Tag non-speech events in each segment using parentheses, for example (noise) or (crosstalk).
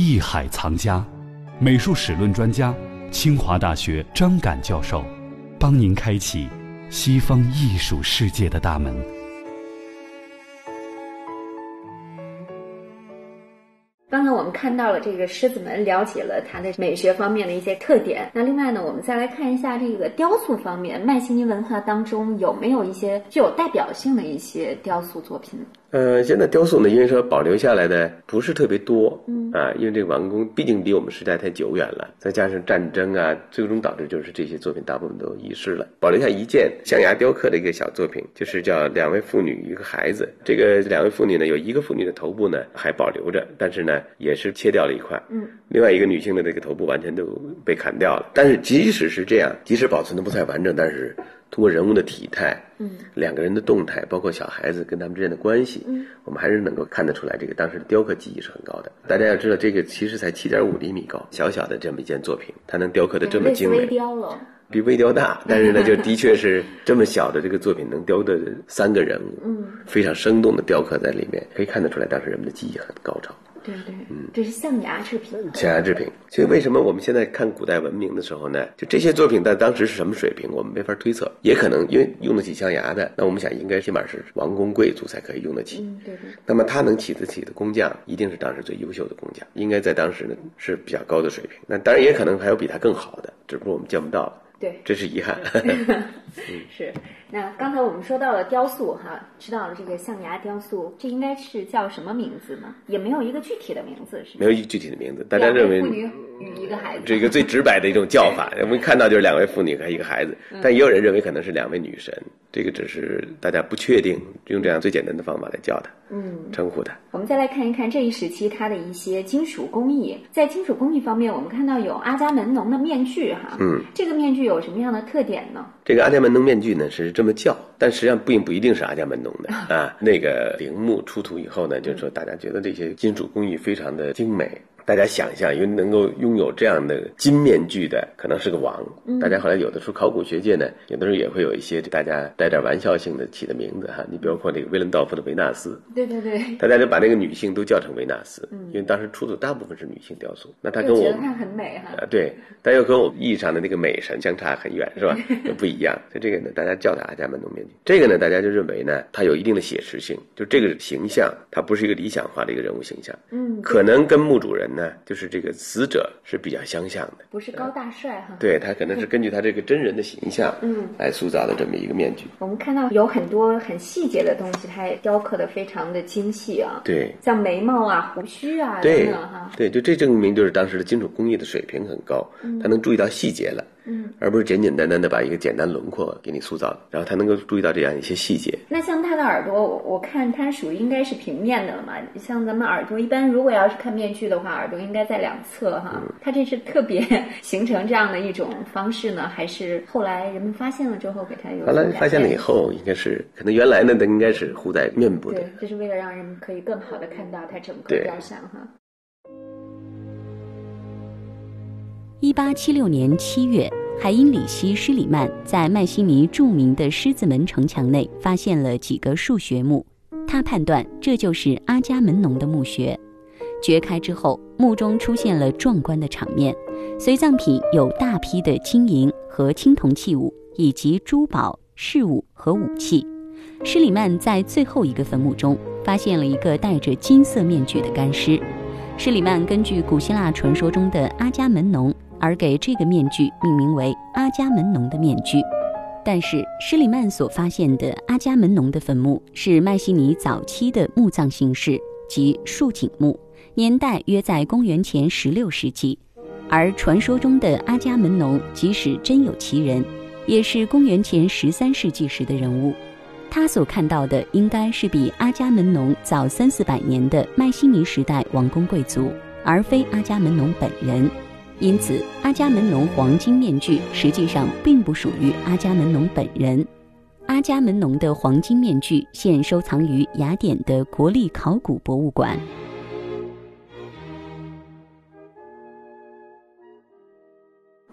艺海藏家，美术史论专家，清华大学张敢教授，帮您开启西方艺术世界的大门。刚才我们看到了这个狮子门，了解了它的美学方面的一些特点。那另外呢，我们再来看一下这个雕塑方面，迈锡尼文化当中有没有一些具有代表性的一些雕塑作品？呃，现在雕塑呢，因为说保留下来的不是特别多，嗯啊，因为这个完工毕竟离我们时代太久远了，再加上战争啊，最终导致就是这些作品大部分都遗失了。保留下一件象牙雕刻的一个小作品，就是叫两位妇女一个孩子。这个两位妇女呢，有一个妇女的头部呢还保留着，但是呢也是切掉了一块，嗯，另外一个女性的这个头部完全都被砍掉了。但是即使是这样，即使保存的不太完整，但是。通过人物的体态，嗯，两个人的动态，包括小孩子跟他们之间的关系，嗯，我们还是能够看得出来，这个当时的雕刻技艺是很高的。大家要知道，这个其实才七点五厘米高，小小的这么一件作品，它能雕刻的这么精美，微雕了，比微雕大，(laughs) 但是呢，就的确是这么小的这个作品能雕的三个人物，嗯，非常生动的雕刻在里面，可以看得出来，当时人们的技艺很高超。对对，嗯，这是象牙制品。象牙制品，所以为什么我们现在看古代文明的时候呢？就这些作品在当时是什么水平，我们没法推测。也可能因为用得起象牙的，那我们想应该起码是王公贵族才可以用得起。嗯，对对。那么他能起得起的工匠，一定是当时最优秀的工匠，应该在当时呢是比较高的水平。那当然也可能还有比他更好的，只不过我们见不到了。对，这是遗憾。(laughs) (laughs) 是。那刚才我们说到了雕塑，哈，知道了这个象牙雕塑，这应该是叫什么名字呢？也没有一个具体的名字，是没有一个具体的名字。大家认为妇女与一个孩子，这个最直白的一种叫法，我们看到就是两位妇女和一个孩子，但也有人认为可能是两位女神，这个只是大家不确定，用这样最简单的方法来叫它，嗯，称呼它。我们再来看一看这一时期它的一些金属工艺，在金属工艺方面，我们看到有阿伽门农的面具，哈，嗯，这个面具有什么样的特点呢？这个阿伽门农面具呢是。这么叫，但实际上并不一定是阿伽门农的 (laughs) 啊。那个陵墓出土以后呢，就是说大家觉得这些金属工艺非常的精美。大家想象，因为能够拥有这样的金面具的，可能是个王。大家后来有的时候考古学界呢，有的时候也会有一些大家带点玩笑性的起的名字哈。你比包括这个威伦道夫的维纳斯，对对对，大家就把那个女性都叫成维纳斯，因为当时出土大部分是女性雕塑。那她跟我们很美哈。啊，对，但又跟我们意义上的那个美神相差很远，是吧？不一样。所以这个呢，大家叫它阿伽门农面具。这个呢，大家就认为呢，它有一定的写实性，就这个形象，它不是一个理想化的一个人物形象。嗯，可能跟墓主人呢，就是这个。死者是比较相像的，不是高大帅哈。对他可能是根据他这个真人的形象，嗯，来塑造的这么一个面具。我们看到有很多很细节的东西，它也雕刻的非常的精细啊。对，像眉毛啊、胡须啊等等哈。对，就这证明就是当时的金属工艺的水平很高，他能注意到细节了。嗯，而不是简简单单的把一个简单轮廓给你塑造，然后他能够注意到这样一些细节。那像他的耳朵，我我看它属于应该是平面的了嘛？像咱们耳朵一般，如果要是看面具的话，耳朵应该在两侧哈。它这是特别形成这样的一种方式呢，还是后来人们发现了之后给它有？后来发现了以后，应该是可能原来呢，它应该是糊在面部的。对，这是为了让人们可以更好的看到它整个雕像哈。一八七六年七月，海因里希·施里曼在迈锡尼著名的狮子门城墙内发现了几个数学墓，他判断这就是阿伽门农的墓穴。掘开之后，墓中出现了壮观的场面，随葬品有大批的金银和青铜器物，以及珠宝、饰物和武器。施里曼在最后一个坟墓中发现了一个戴着金色面具的干尸。施里曼根据古希腊传说中的阿伽门农。而给这个面具命名为阿伽门农的面具，但是施里曼所发现的阿伽门农的坟墓是迈锡尼早期的墓葬形式，即竖井墓，年代约在公元前十六世纪。而传说中的阿伽门农，即使真有其人，也是公元前十三世纪时的人物，他所看到的应该是比阿伽门农早三四百年的迈锡尼时代王公贵族，而非阿伽门农本人。因此，阿伽门农黄金面具实际上并不属于阿伽门农本人。阿伽门农的黄金面具现收藏于雅典的国立考古博物馆。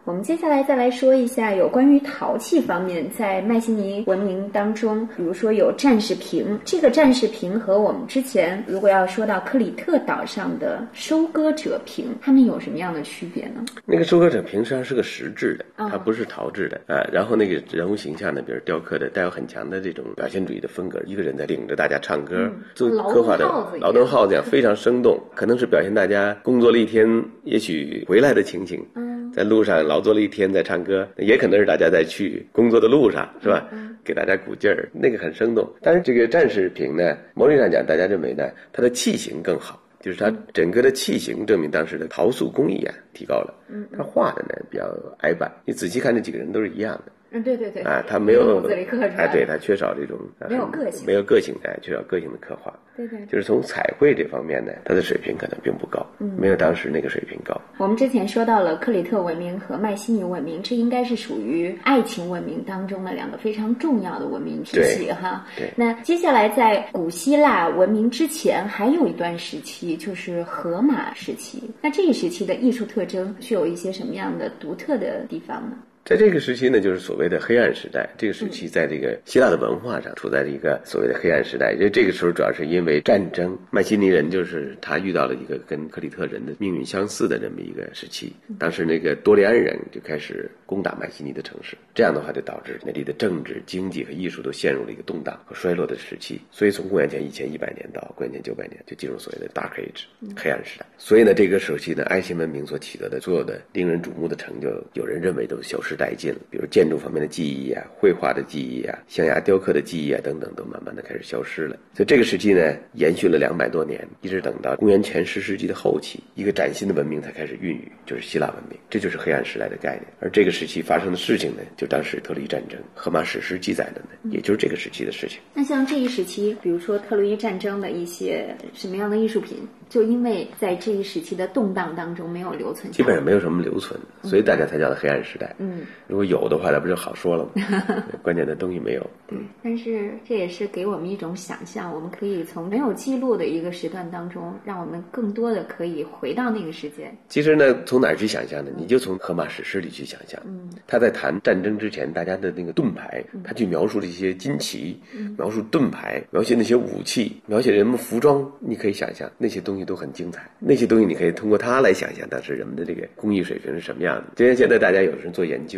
我们接下来再来说一下有关于陶器方面，在迈锡尼文明当中，比如说有战士瓶，这个战士瓶和我们之前如果要说到克里特岛上的收割者瓶，它们有什么样的区别呢？那个收割者瓶实际上是个石质的，它不是陶制的啊。然后那个人物形象呢，比如雕刻的带有很强的这种表现主义的风格，一个人在领着大家唱歌，做刻画的劳动号子样非常生动，可能是表现大家工作了一天，也许回来的情形。在路上劳作了一天，在唱歌，也可能是大家在去工作的路上，是吧？给大家鼓劲儿，那个很生动。但是这个战士瓶呢，某种意义上讲，大家认为呢，它的器型更好，就是它整个的器型证明当时的陶塑工艺啊提高了。嗯，它画的呢比较矮板，你仔细看这几个人都是一样的。嗯，对对对，啊，他没有哎，对他缺少这种没有个性，没有个性哎，缺少个性的刻画。对对，就是从彩绘这方面呢，他的水平可能并不高，嗯，没有当时那个水平高。我们之前说到了克里特文明和迈锡尼文明，这应该是属于爱情文明当中的两个非常重要的文明体系哈。对，那接下来在古希腊文明之前，还有一段时期就是荷马时期。那这一时期的艺术特征具有一些什么样的独特的地方呢？在这个时期呢，就是所谓的黑暗时代。这个时期在这个希腊的文化上处在一个所谓的黑暗时代。因为这个时候主要是因为战争，迈锡尼人就是他遇到了一个跟克里特人的命运相似的这么一个时期。当时那个多利安人就开始攻打迈锡尼的城市，这样的话就导致那里的政治、经济和艺术都陷入了一个动荡和衰落的时期。所以从公元前一千一百年到公元前九百年，就进入所谓的 Dark Age 黑暗时代。所以呢，这个时期呢，埃及文明所取得的所有的令人瞩目的成就，有人认为都消失。殆尽了，比如建筑方面的技艺啊、绘画的技艺啊、象牙雕刻的技艺啊等等，都慢慢的开始消失了。所以这个时期呢，延续了两百多年，一直等到公元前十世纪的后期，一个崭新的文明才开始孕育，就是希腊文明。这就是黑暗时代的概念。而这个时期发生的事情呢，就当时特洛伊战争，荷马史诗记载的呢，也就是这个时期的事情。那像这一时期，比如说特洛伊战争的一些什么样的艺术品，就因为在这一时期的动荡当中没有留存，基本上没有什么留存，所以大家才叫做黑暗时代。嗯。如果有的话，那不就好说了吗？(laughs) 关键的东西没有。对，但是这也是给我们一种想象，我们可以从没有记录的一个时段当中，让我们更多的可以回到那个时间。其实呢，从哪儿去想象呢？你就从荷马史诗里去想象。嗯，他在谈战争之前，大家的那个盾牌，他去描述这些旌旗，描述盾牌，描写那些武器，描写人们服装，你可以想象那些东西都很精彩。那些东西你可以通过它来想象当时人们的这个工艺水平是什么样的。就像现在大家有人做研究。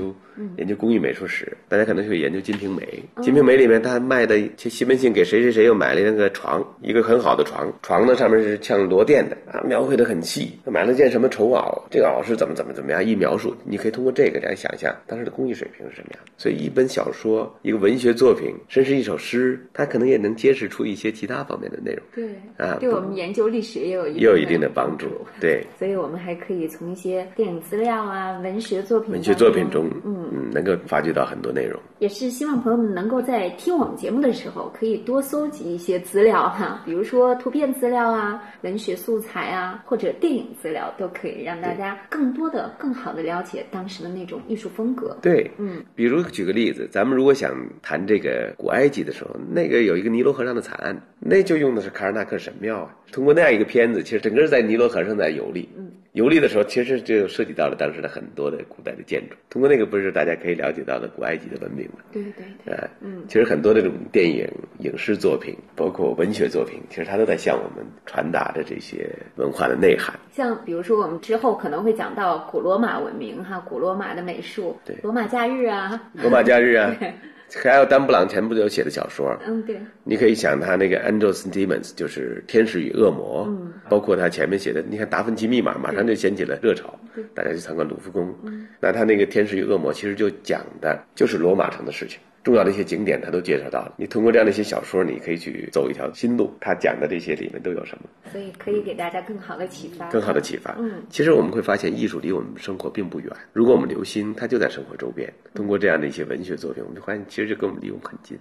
研究工艺美术史，大家可能会研究《金瓶梅》。《金瓶梅》里面，他卖的西门庆给谁谁谁又买了那个床，一个很好的床。床呢上面是像罗甸的啊，描绘的很细。买了件什么绸袄，这个袄是怎么怎么怎么样一描述，你可以通过这个来想象当时的工艺水平是什么样。所以，一本小说、一个文学作品，甚至一首诗，它可能也能揭示出一些其他方面的内容。对啊，对我们研究历史也有也有一定的帮助。对，所以我们还可以从一些电影资料啊、文学作品、文学作品中，嗯。嗯，能够发掘到很多内容，也是希望朋友们能够在听我们节目的时候，可以多搜集一些资料哈，比如说图片资料啊、文学素材啊，或者电影资料，都可以让大家更多的、更好的了解当时的那种艺术风格。对，嗯，比如举个例子，咱们如果想谈这个古埃及的时候，那个有一个尼罗河上的惨案，那就用的是卡尔纳克神庙啊。通过那样一个片子，其实整个在尼罗河上在游历。嗯。游历的时候，其实就涉及到了当时的很多的古代的建筑。通过那个，不是大家可以了解到的古埃及的文明吗？对对对。啊，嗯，其实很多的这种电影、影视作品，包括文学作品，其实它都在向我们传达着这些文化的内涵。像比如说，我们之后可能会讲到古罗马文明，哈，古罗马的美术，对，罗马假日啊，罗马假日啊。(laughs) 还有丹布朗前不久写的小说，嗯，对，你可以想他那个 Angels and Demons，就是天使与恶魔，嗯，包括他前面写的，你看达芬奇密码，马上就掀起了热潮，大家去参观卢浮宫，那他那个天使与恶魔其实就讲的就是罗马城的事情。重要的一些景点，他都介绍到了。你通过这样的一些小说，你可以去走一条新路。他讲的这些里面都有什么？所以可以给大家更好的启发。更好的启发。嗯，其实我们会发现，艺术离我们生活并不远。如果我们留心，它就在生活周边。通过这样的一些文学作品，我们就发现，其实就跟我们离我们很近。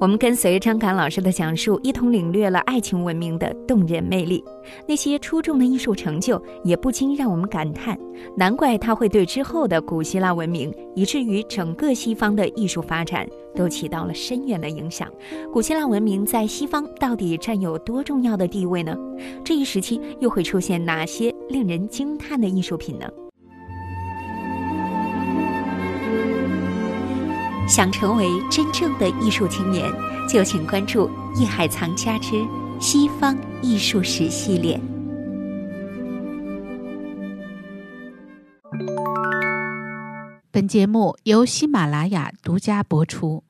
我们跟随张敢老师的讲述，一同领略了爱情文明的动人魅力。那些出众的艺术成就，也不禁让我们感叹：难怪它会对之后的古希腊文明，以至于整个西方的艺术发展，都起到了深远的影响。古希腊文明在西方到底占有多重要的地位呢？这一时期又会出现哪些令人惊叹的艺术品呢？想成为真正的艺术青年，就请关注《艺海藏家之西方艺术史》系列。本节目由喜马拉雅独家播出。